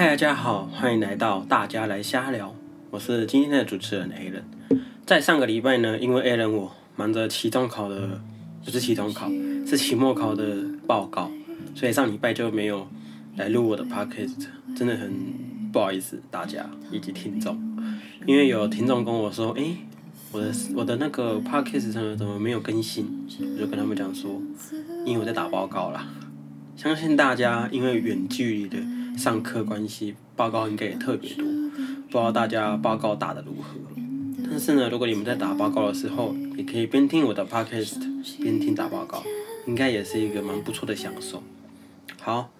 嗨，大家好，欢迎来到大家来瞎聊，我是今天的主持人 A 人。在上个礼拜呢，因为 A 人我忙着期中考的，不是期中考，是期末考的报告，所以上礼拜就没有来录我的 podcast，真的很不好意思大家以及听众，因为有听众跟我说，诶，我的我的那个 podcast 上怎么没有更新？我就跟他们讲说，因为我在打报告啦。相信大家因为远距离的上课关系，报告应该也特别多，不知道大家报告打得如何。但是呢，如果你们在打报告的时候，也可以边听我的 podcast 边听打报告，应该也是一个蛮不错的享受。好，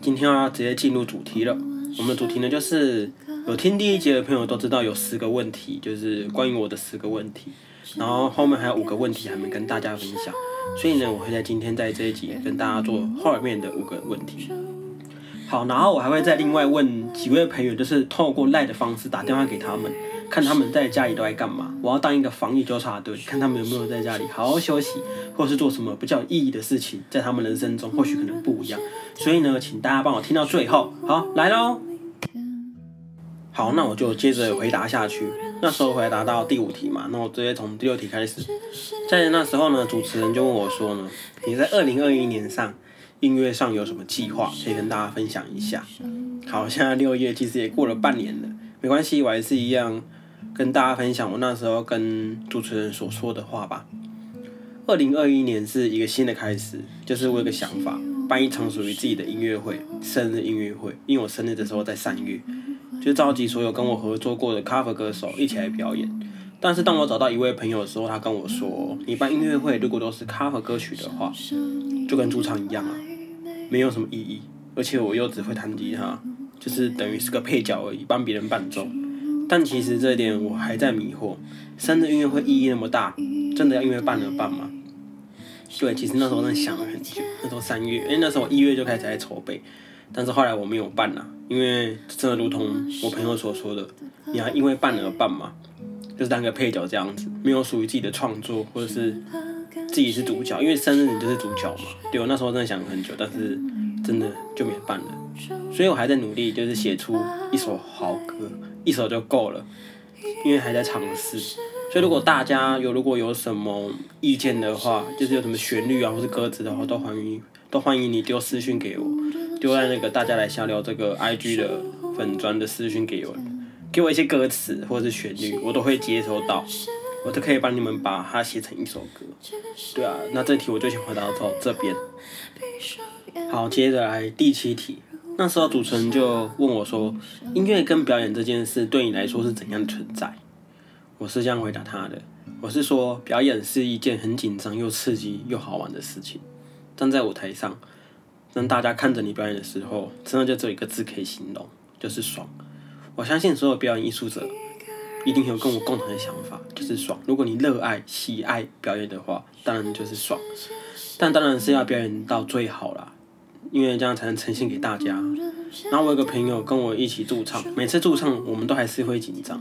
今天要直接进入主题了。我们的主题呢，就是有听第一节的朋友都知道有十个问题，就是关于我的十个问题。然后后面还有五个问题还没跟大家分享。所以呢，我会在今天在这一集跟大家做后面的五个问题。好，然后我还会再另外问几位朋友，就是透过赖的方式打电话给他们，看他们在家里都在干嘛。我要当一个防疫纠察队，看他们有没有在家里好好休息，或是做什么比较有意义的事情，在他们人生中或许可能不一样。所以呢，请大家帮我听到最后。好，来喽。好，那我就接着回答下去。那时候回答到第五题嘛，那我直接从第六题开始。在那时候呢，主持人就问我说呢：“你在二零二一年上音乐上有什么计划，可以跟大家分享一下？”好，现在六月其实也过了半年了，没关系，我还是一样跟大家分享我那时候跟主持人所说的话吧。二零二一年是一个新的开始，就是我有个想法，办一场属于自己的音乐会，生日音乐会，因为我生日的时候在三月。就召集所有跟我合作过的 cover 歌手一起来表演。但是当我找到一位朋友的时候，他跟我说：“你办音乐会如果都是 cover 歌曲的话，就跟主唱一样啊，没有什么意义。而且我又只会弹吉他，就是等于是个配角而已，帮别人伴奏。但其实这一点我还在迷惑。三的音乐会意义那么大，真的要因为办而办吗？对，其实那时候真的想了很久。那时候三月，因为，那时候一月就开始在筹备。但是后来我没有办啦，因为真的如同我朋友所说的，你要因为办而办嘛，就是当个配角这样子，没有属于自己的创作或者是自己是主角，因为生日你就是主角嘛。对我那时候真的想了很久，但是真的就没办了，所以我还在努力，就是写出一首好歌，一首就够了，因为还在尝试。所以如果大家有如果有什么意见的话，就是有什么旋律啊或是歌词的话，都欢迎都欢迎你丢私讯给我。丢在那个大家来瞎聊这个 I G 的粉砖的私讯给我，给我一些歌词或者是旋律，我都会接收到，我都可以帮你们把它写成一首歌。对啊，那这题我就先回答到这边。好，接着来第七题。那时候主持人就问我说：“音乐跟表演这件事对你来说是怎样的存在？”我是这样回答他的：“我是说，表演是一件很紧张又刺激又好玩的事情，站在舞台上。”让大家看着你表演的时候，真的就只有一个字可以形容，就是爽。我相信所有表演艺术者一定有跟我共同的想法，就是爽。如果你热爱、喜爱表演的话，当然就是爽。但当然是要表演到最好啦，因为这样才能呈现给大家。然后我有个朋友跟我一起驻唱，每次驻唱我们都还是会紧张。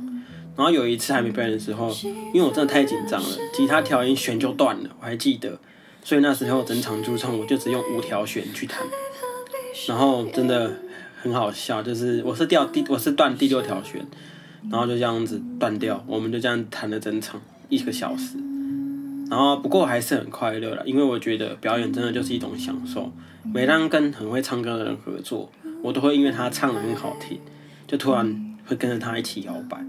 然后有一次还没表演的时候，因为我真的太紧张了，吉他调音弦就断了，我还记得。所以那时候整场驻唱我就只用五条弦去弹，然后真的很好笑，就是我是掉第我是断第六条弦，然后就这样子断掉，我们就这样弹了整场一个小时，然后不过还是很快乐了，因为我觉得表演真的就是一种享受。每当跟很会唱歌的人合作，我都会因为他唱的很好听，就突然会跟着他一起摇摆，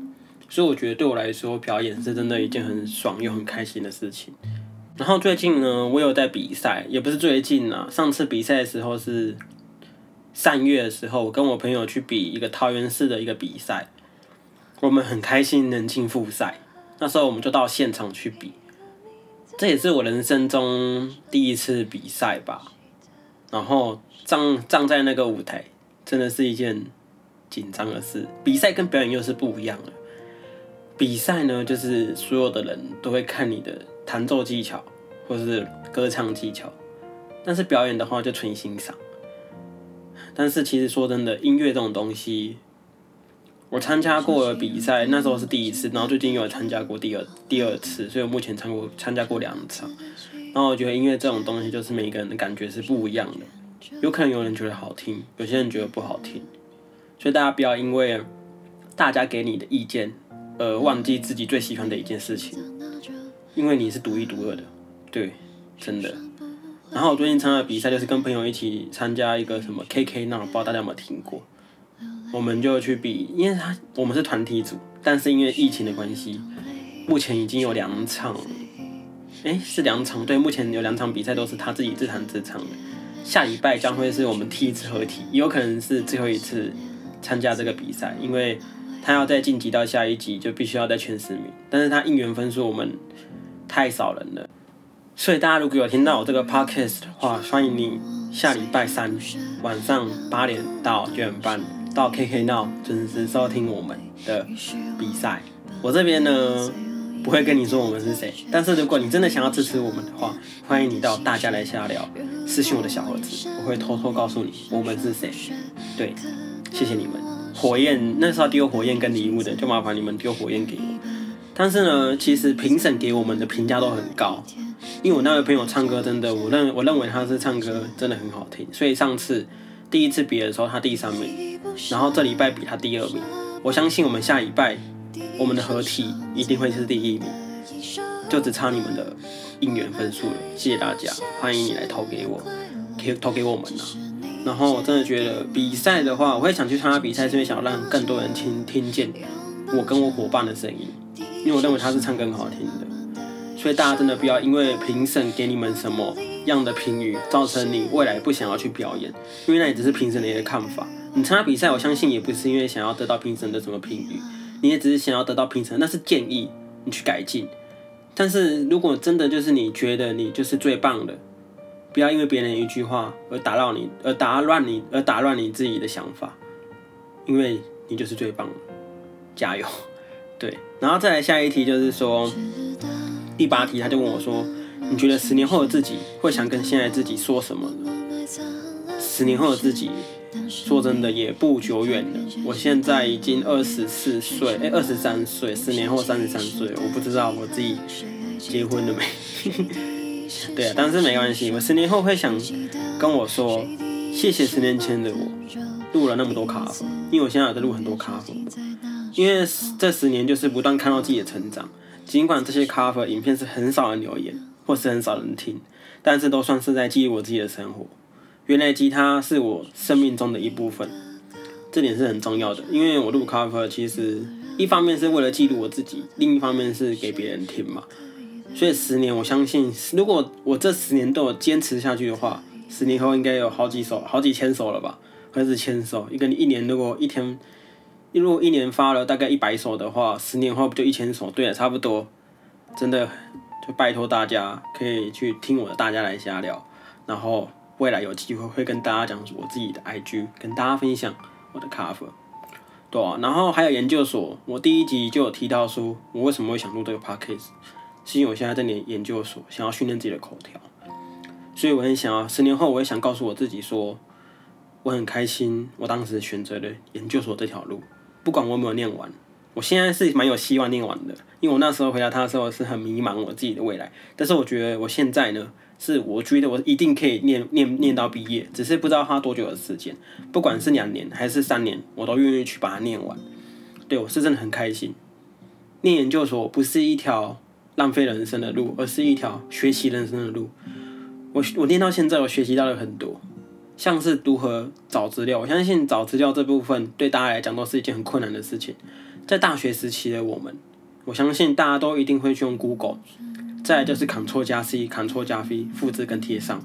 所以我觉得对我来说，表演是真的一件很爽又很开心的事情。然后最近呢，我有在比赛，也不是最近啊。上次比赛的时候是三月的时候，我跟我朋友去比一个桃园市的一个比赛，我们很开心能进复赛。那时候我们就到现场去比，这也是我人生中第一次比赛吧。然后站站在那个舞台，真的是一件紧张的事。比赛跟表演又是不一样的。比赛呢，就是所有的人都会看你的。弹奏技巧，或是歌唱技巧，但是表演的话就纯欣赏。但是其实说真的，音乐这种东西，我参加过了比赛，那时候是第一次，然后最近又有参加过第二第二次，所以我目前参过参加过两场。然后我觉得音乐这种东西，就是每个人的感觉是不一样的，有可能有人觉得好听，有些人觉得不好听。所以大家不要因为大家给你的意见而忘记自己最喜欢的一件事情，因为你是独一独二的，对，真的。然后我最近参加比赛，就是跟朋友一起参加一个什么 KK 那，我不知道大家有没有听过？我们就去比，因为他我们是团体组，但是因为疫情的关系，目前已经有两场，哎，是两场，对，目前有两场比赛都是他自己自弹自唱的。下礼拜将会是我们第一次合体，也有可能是最后一次参加这个比赛，因为他要再晋级到下一级，就必须要在前十名，但是他应援分数我们太少人了。所以大家如果有听到我这个 podcast 的话，欢迎你下礼拜三晚上八点到九点半到 KK Now 准时收听我们的比赛。我这边呢不会跟你说我们是谁，但是如果你真的想要支持我们的话，欢迎你到大家来瞎聊私信我的小盒子，我会偷偷告诉你我们是谁。对，谢谢你们。火焰那时候丢火焰跟礼物的，就麻烦你们丢火焰给我。但是呢，其实评审给我们的评价都很高。因为我那位朋友唱歌真的，我认我认为他是唱歌真的很好听，所以上次第一次比的时候他第三名，然后这礼拜比他第二名，我相信我们下礼拜我们的合体一定会是第一名，就只差你们的应援分数了。谢谢大家，欢迎你来投给我，可以投给我们啊。然后我真的觉得比赛的话，我会想去参加比赛，是因为想让更多人听听见我跟我伙伴的声音，因为我认为他是唱歌好听的。所以大家真的不要因为评审给你们什么样的评语，造成你未来不想要去表演，因为那也只是评审的一个看法。你参加比赛，我相信也不是因为想要得到评审的什么评语，你也只是想要得到评审，那是建议你去改进。但是如果真的就是你觉得你就是最棒的，不要因为别人一句话而打扰你，而打乱你，而打乱你自己的想法，因为你就是最棒的，加油！对，然后再来下一题就是说。第八题，他就问我说：“你觉得十年后的自己会想跟现在自己说什么呢？”十年后的自己，说真的也不久远了。我现在已经二十四岁，哎，二十三岁，十年后三十三岁，我不知道我自己结婚了没。对啊，但是没关系，我十年后会想跟我说：“谢谢十年前的我，录了那么多卡粉，因为我现在有在录很多卡粉，因为这十年就是不断看到自己的成长。”尽管这些 cover 影片是很少人留言，或是很少人听，但是都算是在记录我自己的生活。原来吉他是我生命中的一部分，这点是很重要的。因为我录 cover 其实一方面是为了记录我自己，另一方面是给别人听嘛。所以十年，我相信如果我这十年都有坚持下去的话，十年后应该有好几首、好几千首了吧，或者是千首。一个你一年如果一天。如果一年发了大概一百首的话，十年后不就一千首？对了，差不多。真的，就拜托大家可以去听我的，大家来瞎聊。然后未来有机会会跟大家讲我自己的 IG，跟大家分享我的 cover。对，然后还有研究所，我第一集就有提到说，我为什么会想录这个 podcast，是因为我现在在念研究所，想要训练自己的口条。所以我很想要，十年后我也想告诉我自己说，我很开心，我当时选择了研究所这条路。不管我有没有念完，我现在是蛮有希望念完的，因为我那时候回答他的时候是很迷茫我自己的未来。但是我觉得我现在呢，是我觉得我一定可以念 念念到毕业，只是不知道花多久的时间，不管是两年还是三年，我都愿意去把它念完。对我是真的很开心。念研究所不是一条浪费人生的路，而是一条学习人生的路。我我念到现在，我学习到了很多。像是如何找资料，我相信找资料这部分对大家来讲都是一件很困难的事情。在大学时期的我们，我相信大家都一定会去用 Google，再就是 Ctrl 加 C，Ctrl 加 V，复制跟贴上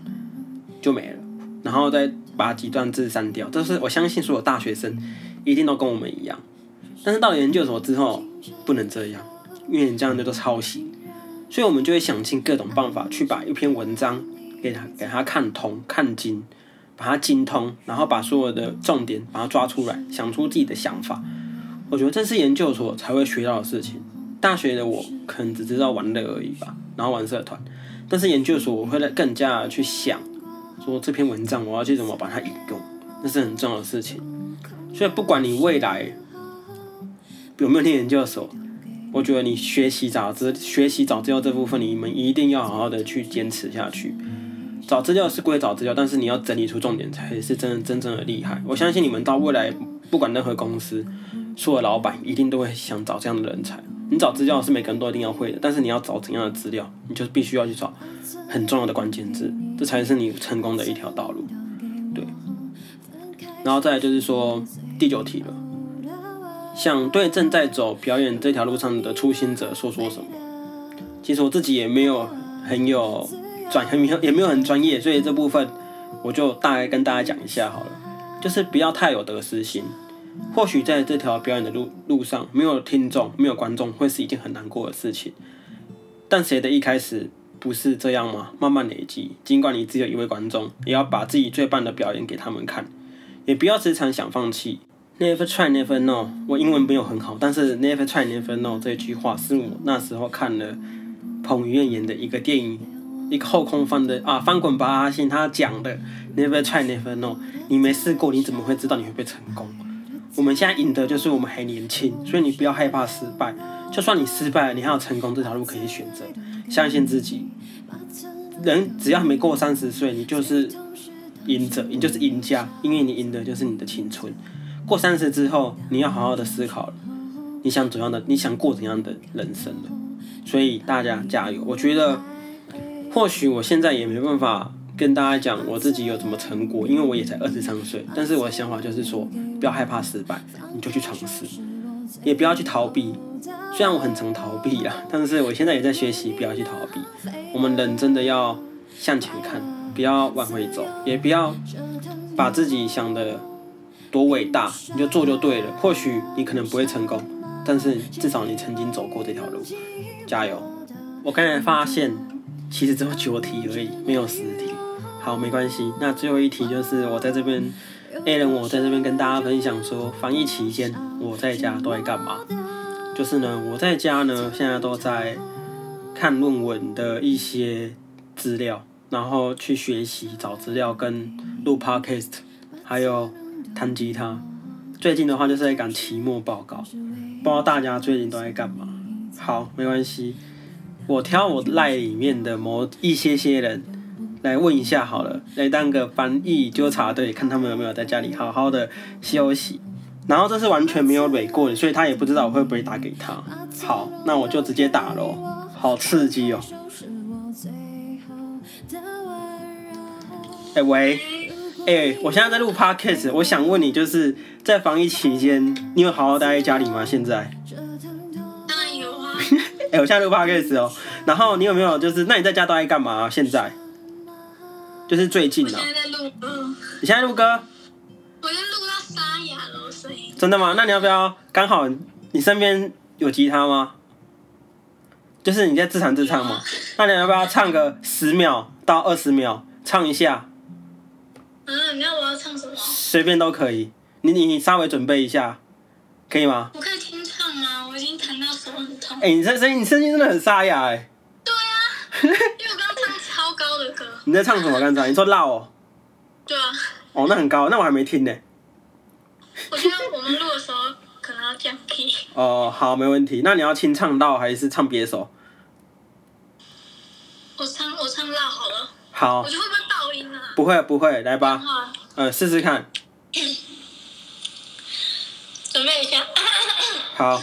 就没了，然后再把几段字删掉。这是我相信所有大学生一定都跟我们一样。但是到研究所之后，不能这样，因为你这样叫做抄袭。所以我们就会想尽各种办法去把一篇文章给他给他看通看精。把它精通，然后把所有的重点把它抓出来，想出自己的想法。我觉得这是研究所才会学到的事情。大学的我可能只知道玩乐而已吧，然后玩社团。但是研究所我会更加去想，说这篇文章我要去怎么把它引用，那是很重要的事情。所以不管你未来有没有念研究所，我觉得你学习找资、学习找资料这部分，你们一定要好好的去坚持下去。找资料是归找资料，但是你要整理出重点才是真真正的厉害。我相信你们到未来不管任何公司，所有老板一定都会想找这样的人才。你找资料是每个人都一定要会的，但是你要找怎样的资料，你就必须要去找很重要的关键字，这才是你成功的一条道路。对。然后再来就是说第九题了，想对正在走表演这条路上的初心者说说什么？其实我自己也没有很有转，很也没有很专业，所以这部分我就大概跟大家讲一下好了，就是不要太有得失心。或许在这条表演的路路上，没有听众，没有观众，会是一件很难过的事情。但谁的一开始不是这样吗？慢慢累积，尽管你只有一位观众，也要把自己最棒的表演给他们看，也不要时常想放弃。Never try, never know。我英文没有很好，但是 Never try, never know 这句话是我那时候看了彭于晏演的一个电影，一个后空翻的啊，翻滚吧阿信他讲的 Never try, never know。你没试过，你怎么会知道你会不会成功？我们现在赢的就是我们还年轻，所以你不要害怕失败。就算你失败了，你还有成功这条路可以选择。相信自己，人只要没过三十岁，你就是赢者，你就是赢家，因为你赢的就是你的青春。过三十之后，你要好好的思考了，你想怎样的，你想过怎样的人生了。所以大家加油！我觉得，或许我现在也没办法。跟大家讲我自己有什么成果，因为我也才二十三岁，但是我的想法就是说，不要害怕失败，你就去尝试，也不要去逃避。虽然我很常逃避啊，但是我现在也在学习，不要去逃避。我们人真的要向前看，不要往回走，也不要把自己想的多伟大，你就做就对了。或许你可能不会成功，但是至少你曾经走过这条路，加油！我刚才发现，其实只有九题而已，没有十题。好，没关系。那最后一题就是我在这边，A 人我在这边跟大家分享说，防疫期间我在家都在干嘛？就是呢，我在家呢，现在都在看论文的一些资料，然后去学习找资料，跟录 podcast，还有弹吉他。最近的话就是在赶期末报告，不知道大家最近都在干嘛？好，没关系，我挑我赖里面的某一些些人。来问一下好了，来当个翻译纠察队，看他们有没有在家里好好的休息。然后这是完全没有累过的，所以他也不知道我会不会打给他。好，那我就直接打喽，好刺激哦！哎喂，哎，我现在在录 podcast，我想问你，就是在防疫期间，你有好好待在家里吗？现在？哎，我现在录 podcast 哦，然后你有没有就是，那你在家都在干嘛？现在？就是最近的。我现在在录歌。你现在录歌？我就录到沙哑了声音。真的吗？那你要不要刚好你身边有吉他吗？就是你在自弹自唱吗？那你要不要唱个十秒到二十秒，唱一下？嗯，你要我要唱什么？随便都可以。你你你稍微准备一下，可以吗？我可以听唱吗？我已经弹到手很痛。哎，你这声音，你声音真的很沙哑哎。对啊，因为我刚刚唱超高的歌。你在唱什么？刚才你说闹哦。对啊。哦，那很高，那我还没听呢。我觉得我们录的时候可能要降 key。哦，好，没问题。那你要清唱到还是唱别首？我唱我唱闹好了。好。我觉得会不会爆音啊？不会不会，来吧。嗯，试试看。准备一下。好。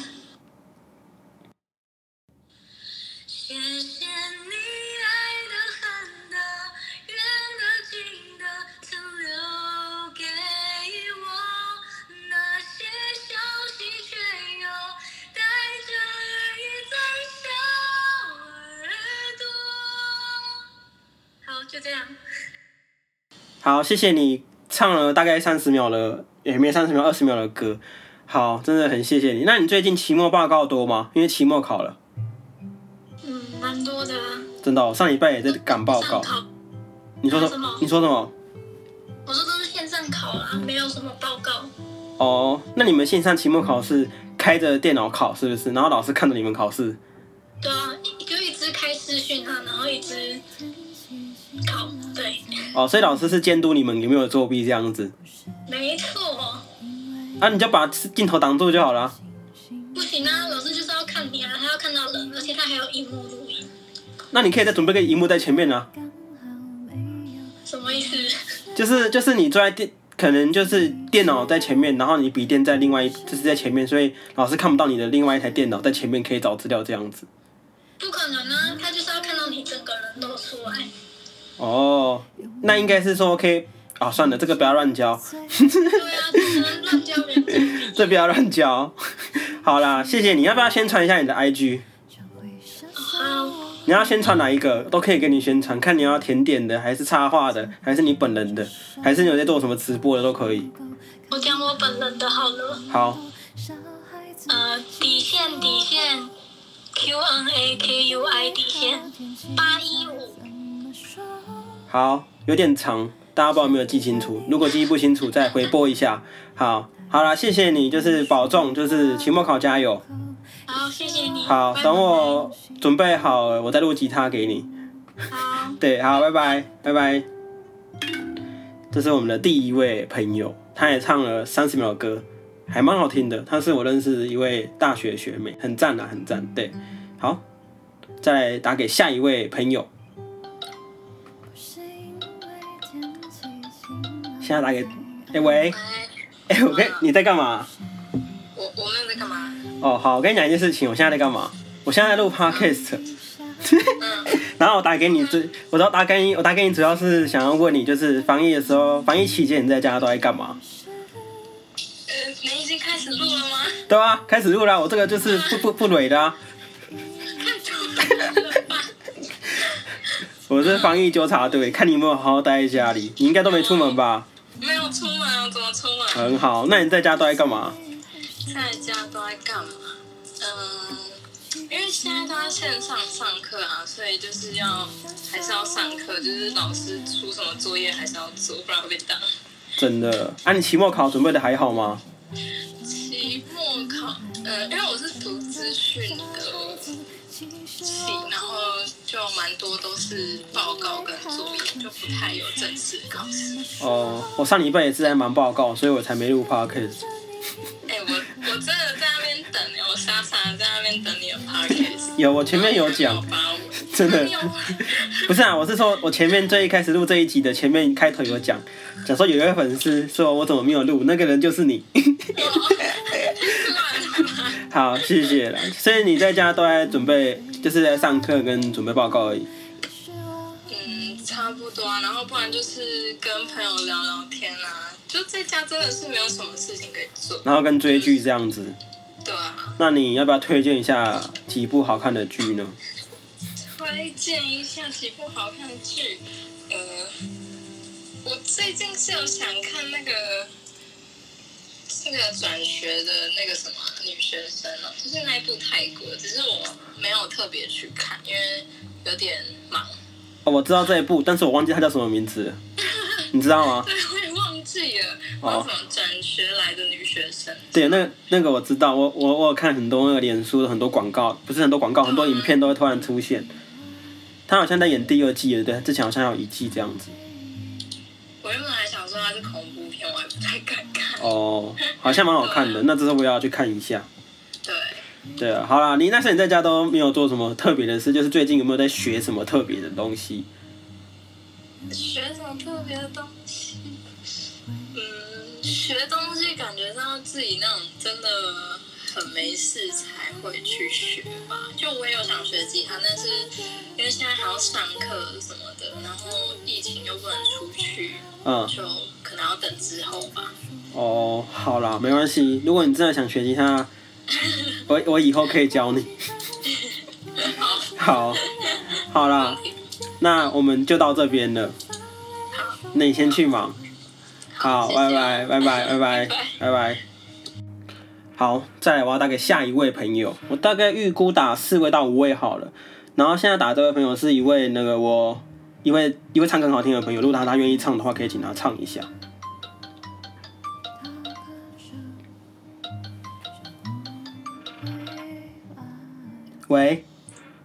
好，谢谢你唱了大概三十秒了，也没三十秒，二十秒的歌。好，真的很谢谢你。那你最近期末报告多吗？因为期末考了。嗯，蛮多的。真的，我上礼拜也在赶报告。你说什么？你说什么？我说都是线上考啊，没有什么报告。哦，那你们线上期末考试开着电脑考是不是？然后老师看着你们考试？哦，所以老师是监督你们有没有作弊这样子。没错。啊，你就把镜头挡住就好了。不行啊，老师就是要看你啊，他要看到人，而且他还有荧幕录音。那你可以再准备个荧幕在前面啊。什么意思？就是就是你坐在电可能就是电脑在前面，然后你笔电在另外一，就是在前面，所以老师看不到你的另外一台电脑在前面可以找资料这样子。不可能啊，他就是要看到你整个人都出来。哦，那应该是说 OK 啊，算了，这个不要乱教。这不要乱教。好啦，谢谢你，要不要宣传一下你的 IG？好，你要宣传哪一个都可以给你宣传，看你要甜点的，还是插画的，还是你本人的，还是你有在做什么直播的都可以。我讲我本人的好了。好，呃，底线底线，Q N A K U I 底线八一五。好，有点长，大家不知道有没有记清楚？如果记不清楚，再回播一下。好，好啦，谢谢你，就是保重，就是期末考加油。好，谢谢你。好，等我准备好了，我再录吉他给你。好，对，好，拜拜，拜拜。这是我们的第一位朋友，他也唱了三十秒的歌，还蛮好听的。他是我认识的一位大学学妹，很赞啊，很赞。对，好，再打给下一位朋友。现在打给，哎、喂，哎，哎、我跟你在干嘛？我我没有在干嘛？哦，好，我跟你讲一件事情，我现在在干嘛？我现在在录 podcast。嗯，然后我打给你，主我打打给你，我打给你主要是想要问你，就是防疫的时候，防疫期间你在家都在干嘛？呃，你已经开始录了吗？对啊，开始录了，我这个就是不不不蕊的啊？我是防疫纠察队，看你有没有好好待在家里，你应该都没出门吧？很好，那你在家都在干嘛？在家都在干嘛？嗯，因为现在都在线上上课啊，所以就是要还是要上课，就是老师出什么作业还是要做，不然会被打。真的，啊，你期末考准备的还好吗？期末考，呃，因为我是读资讯的系，然后就蛮多都是报告跟作业，就不太有正式的考试。哦，我上礼拜也是在忙报告，所以我才没录 podcast。哎、我我真的在那边等哎、我傻傻的在那边等你的 podcast。有，我前面有讲真的不是啊，我是说我前面最一开始录这一集的前面开头有讲，讲说有一位粉丝说我怎么没有录，那个人就是你。好，谢谢了。所以你在家都在准备，就是在上课跟准备报告而已。嗯，差不多啊，然后不然就是跟朋友聊聊天啊，就在家真的是没有什么事情可以做。然后跟追剧这样子。对啊，那你要不要推荐一下几部好看的剧呢？推荐一下几部好看的剧。呃，我最近是有想看那个那个转学的那个什么女学生哦，就是那一部泰国，只是我没有特别去看，因为有点忙。哦，我知道这一部，但是我忘记它叫什么名字，你知道吗？对，我也忘记了，哦叫什么转学来的女学生。对，那那个我知道，我我我有看很多那个脸书的很多广告，不是很多广告，很多影片都会突然出现。他好像在演第二季了，对，之前好像有一季这样子。我原本还想说它是恐怖片，我还不太敢看。哦，好像蛮好看的，那之后我也要去看一下。对，啊，好啦，你那时候你在家都没有做什么特别的事，就是最近有没有在学什么特别的东西？学什么特别的东西？嗯，学东西感觉到自己那种真的很没事才会去学吧。就我也有想学吉他，但是因为现在还要上课什么的，然后疫情又不能出去，嗯，就可能要等之后吧。哦，好啦，没关系。如果你真的想学吉他，我我以后可以教你。好，好，啦，那我们就到这边了。那你先去忙。好，拜拜，拜拜，拜拜，拜拜。好，再来我要打给下一位朋友，我大概预估打四位到五位好了。然后现在打这位朋友是一位那个我一位一位唱歌很好听的朋友，如果他他愿意唱的话，可以请他唱一下。喂，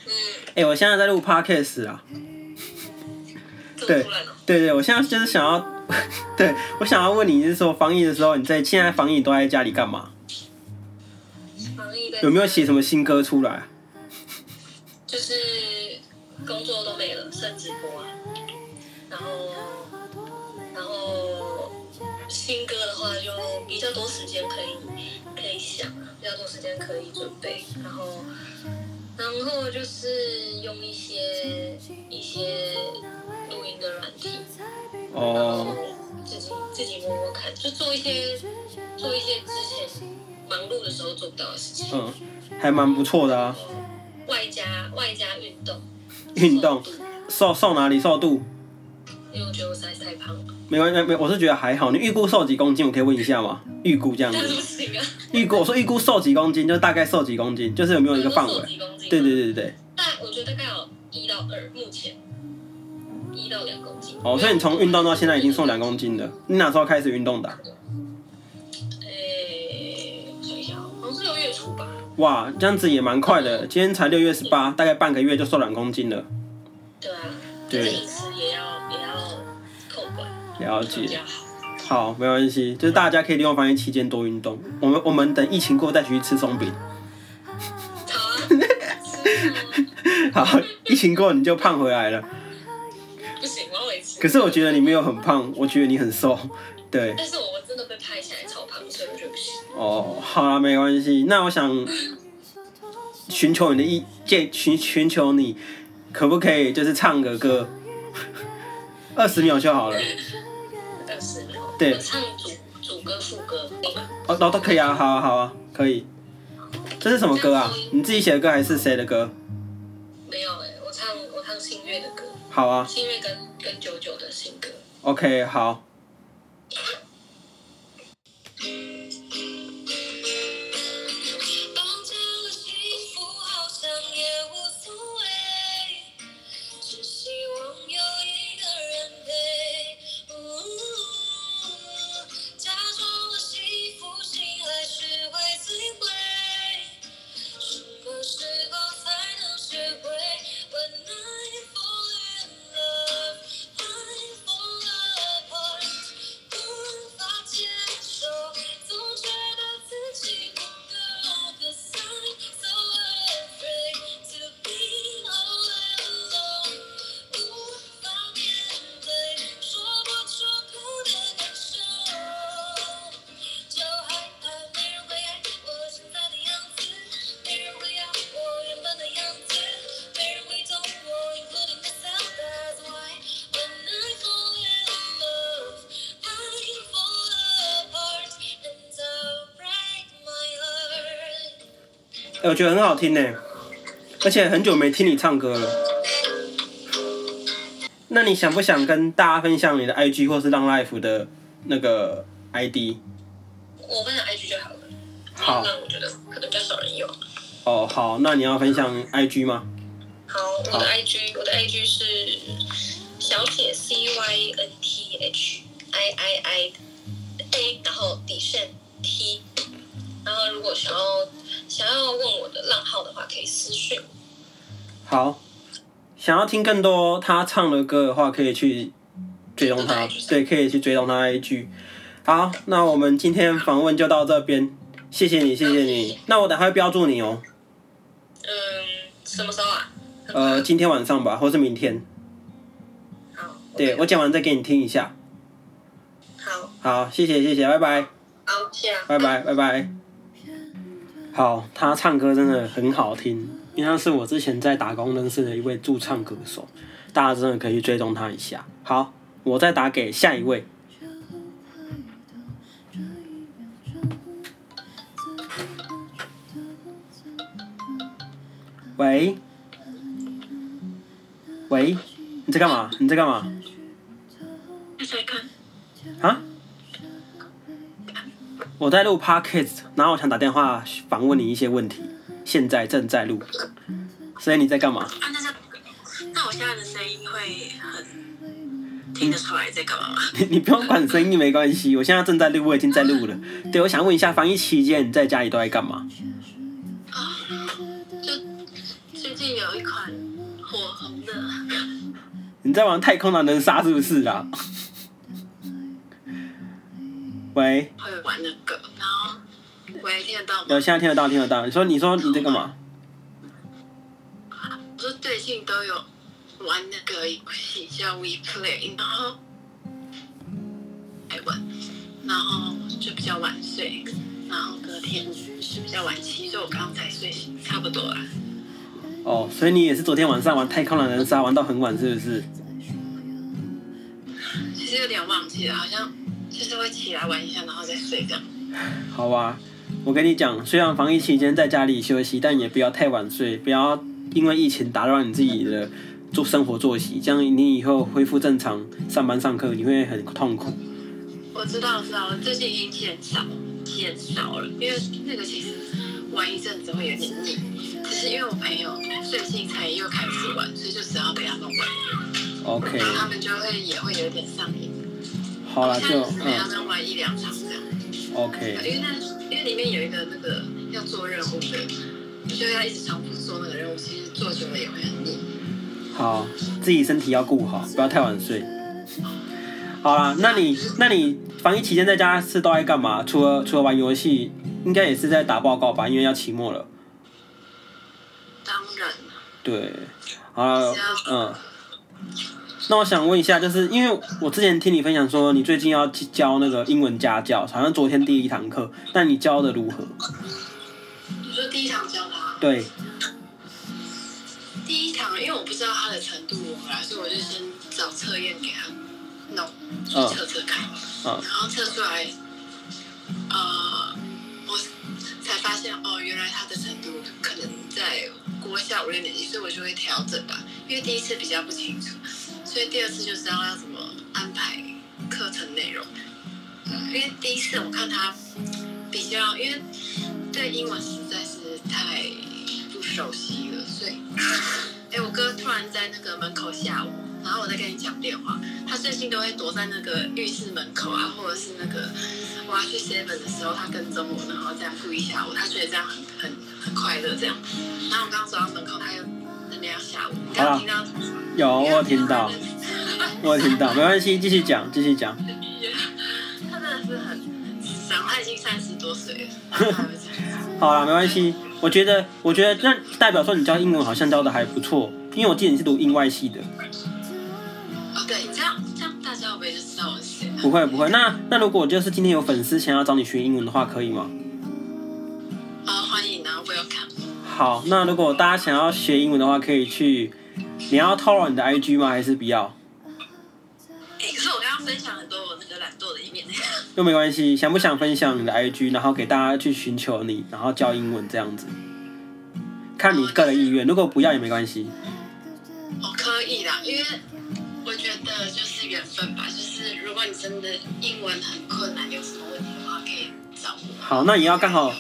嗯，哎、我现在在录 podcast 啊。对。对对，我现在就是想要，对我想要问你，就是说防疫的时候，你在现在防疫都在家里干嘛？防疫的有没有写什么新歌出来？就是工作都没了，剩直播啊，然后然后新歌的话，就比较多时间可以可以想啊，比较多时间可以准备，然后然后就是用一些一些录音的软体，然哦后自己自己摸摸看，就做一些做一些之前忙碌的时候做不到的事情，嗯，还蛮不错的啊。外加外加运动，运动瘦瘦瘦哪里瘦度？因为我觉得我实在太胖了，没关系，没，我是觉得还好。你预估瘦几公斤？我可以问一下吗？预估这样子，预估我说预估瘦几公斤，就大概瘦几公斤，就是有没有一个范围？对对对对对。大我觉得大概有一到二，目前一到两公斤。哦，所以你从运动到现在已经瘦两公斤了。你哪时候开始运动的啊、诶，我想一下哦，好像是六月初吧。哇，这样子也蛮快的。今天才六月十八，大概半个月就瘦两公斤了。对啊，对就是饮食也要也要扣管，了解，好。好，没关系，就是大家可以利用防疫期间多运动。我们我们等疫情过再去吃松饼。好，疫情过你就胖回来了。不行，我要维持。可是我觉得你没有很胖，我觉得你很瘦。对，但是我真的被拍起来超胖，所以我觉得不行。哦，好啦，没关系。那我想寻求你的意见，寻寻求你可不可以就是唱个歌，二十秒就好了。二十秒。对我唱主主歌副歌？哦，都都可以啊，好啊，好啊，可以。这是什么歌啊？你自己写的歌还是谁的歌？没有哎、我唱我唱新月的歌，好啊星月跟跟九九的新歌。，OK，好。哎我觉得很好听呢，而且很久没听你唱歌了。那你想不想跟大家分享你的 IG 或是浪 Life 的那个 ID？我分享 IG 就好了，好那我觉得可能比较少人用。哦，好，那你要分享 IG 吗？好，我的 IG 我的 IG 是小铁 C Y N T H I I I A，然后底线 T，然后如果想要想要问我的浪号的话，可以私讯。好，想要听更多他唱的歌的话，可以去追踪他，对，可以去追踪他的 IG。好，那我们今天访问就到这边，谢谢你，谢谢你。那我等下会标注你哦，嗯，什么时候啊？呃，今天晚上吧，或是明天。好，对我讲完再给你听一下。好，好，谢谢谢谢，拜拜。好，谢啊，拜拜拜拜。好，他唱歌真的很好听，因为他是我之前在打工认识的一位驻唱歌手，大家真的可以追踪他一下。好，我再打给下一位。喂，喂，你在干嘛？你在干嘛？你在看？啊？我在录 podcast，然后我想打电话访问你一些问题，现在正在录，所以你在干嘛？啊，那是那我现在的声音会很听得出来在干嘛吗？你你不用管声音没关系，我现在正在录，我已经在录了。对，我想问一下，防疫期间你在家里都在干嘛？啊，就最近有一款火红的，你在玩太空狼人杀是不是啊？喂，会玩那个，然后喂，听得到吗？有现在听得到，听得到。你说，你说你在干嘛？我说最近都有玩那个游戏叫 We Play，然后台湾，然然后就比较晚睡，然后隔天是比较晚起，所以我刚刚才睡醒，差不多了。哦，所以你也是昨天晚上玩太空狼人杀玩到很晚，是不是？其实有点忘记了，好像就是会起来玩一下，然后再睡这样。好啊，我跟你讲，虽然防疫期间在家里休息，但也不要太晚睡，不要因为疫情打乱你自己的做生活作息，这样你以后恢复正常上班上课，你会很痛苦。我知道，我知道，我最近已经减少减少了，因为那个其实玩一阵子会有点腻。只是因为我朋友最近才又开始玩，所以就只要陪他们玩，OK，然后他们就会也会有点上瘾。好了，就现在只陪他嗯们玩一两场这样。OK，因为那因为里面有一个那个要做任务的，就要一直重复做那个任务，其实做久了也会很腻。好，自己身体要顾好，不要太晚睡。好啦，那你那你防疫期间在家是都在干嘛？除了除了玩游戏，应该也是在打报告吧？因为要期末了。当然，对，好了，嗯，那我想问一下，就是因为我之前听你分享说你最近要去教那个英文家教，好像昨天第一堂课，那你教的如何？你说第一堂教他，对，第一堂因为我不知道他的程度如何啦，所以我就先找测验给他弄，去测测看，嗯。然后测出来，呃，我才发现哦，原来他的程度可能在国小五六年级，所以我就会调整吧，因为第一次比较不清楚，所以第二次就知道要怎么安排课程内容。因为第一次我看他比较，因为对英文实在是太不熟悉了，所以，哎，我哥突然在那个门口吓我，然后我在跟你讲电话，他最近都会躲在那个浴室门口啊，或者是那个我要去 seven 的时候，他跟踪我，然后这样故意吓我，他觉得这样很很很快乐这样。然后我刚刚走到门口，他又有我有听到，我有听到，没关系，继续讲，继续讲。他真的是很伤，他已经三十多岁了，好啦，没关系。我觉得，我觉得那代表说你教英文好像教的还不错，因为我记得你是读英外系的。哦，对，你这样这样大家会不会就知道我是谁？不会不会，那那如果就是今天有粉丝想要找你学英文的话，可以吗？好，那如果大家想要学英文的话，可以去。你要透露你的 IG 吗？还是不要？哎，可是我刚刚分享很多我那个懒惰的一面。又没关系，想不想分享你的 IG，然后给大家去寻求你，然后教英文这样子，看你个人意愿。如果不要也没关系。哦，可以啦，因为我觉得就是缘分吧，就是如果你真的英文很困难，有什么问题。好，那也要刚好，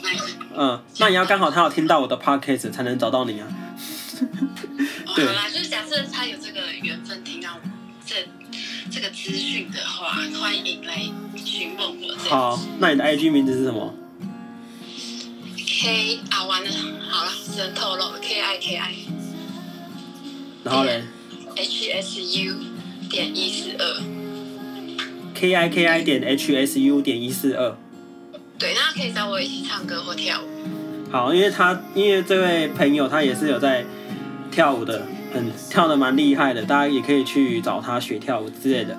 嗯，那也要刚好他要听到我的 podcast 才能找到你啊。哦，对好啦，就是假设他有这个缘分听到这这个资讯的话，欢迎来询问我。好，那你的 IG 名字是什么？K 啊，完了，好了，只能透露，K I K I 然后嘞 H S U 点一四二。，K I K I 点 H S U 点一四二。对，那可以找我一起唱歌或跳舞。好，因为他因为这位朋友他也是有在跳舞的，很跳的蛮厉害的，大家也可以去找他学跳舞之类的。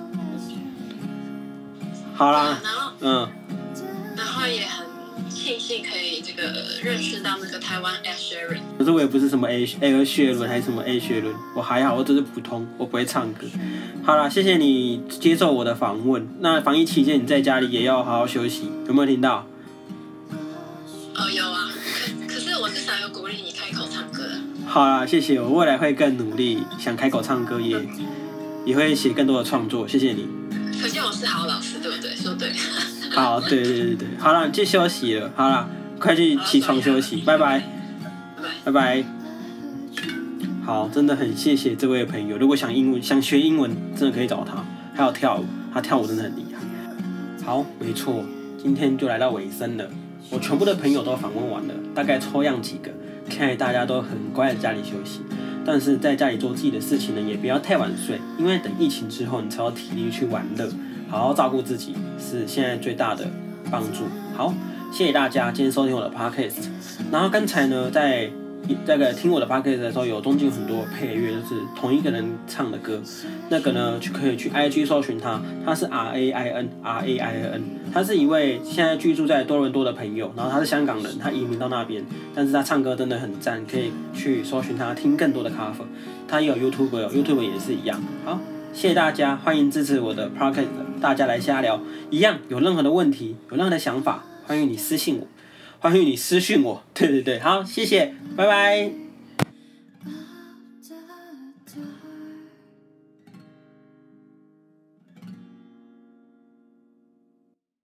好啦，然后，嗯，然后也很庆幸可以这个认识到那个台湾 Ed Sheeran。可是我也不是什么 A A 学伦还是什么 A 学伦，我还好，我只是普通，我不会唱歌。好啦，谢谢你接受我的访问。那防疫期间你在家里也要好好休息，有没有听到？好啦，谢谢，我未来会更努力，想开口唱歌也也会写更多的创作，谢谢你。可见我是好老师，对不对？说对。好，对对对对，好了，去休息了，好了，快去起床休息，拜拜，拜拜。好，真的很谢谢这位朋友。如果想英文，想学英文，真的可以找他。还有跳舞，他跳舞真的很厉害。好，没错，今天就来到尾声了。我全部的朋友都访问完了，大概抽样几个，看来大家都很乖在家里休息。但是在家里做自己的事情呢，也不要太晚睡，因为等疫情之后，你才有体力去玩乐。好好照顾自己是现在最大的帮助。好，谢谢大家今天收听我的 podcast。然后刚才呢，在那个听我的 p o c a s t 的时候，有中间很多配乐，就是同一个人唱的歌。那个呢，就可以去 IG 搜寻他，他是 R A I N R A I N，他是一位现在居住在多伦多的朋友，然后他是香港人，他移民到那边，但是他唱歌真的很赞，可以去搜寻他听更多的 cover。他也有 YouTube，有 YouTube 也是一样。好，谢谢大家，欢迎支持我的 p o c a s t 大家来瞎聊，一样有任何的问题，有任何的想法，欢迎你私信我。欢迎你私信我，对对对，好，谢谢，拜拜。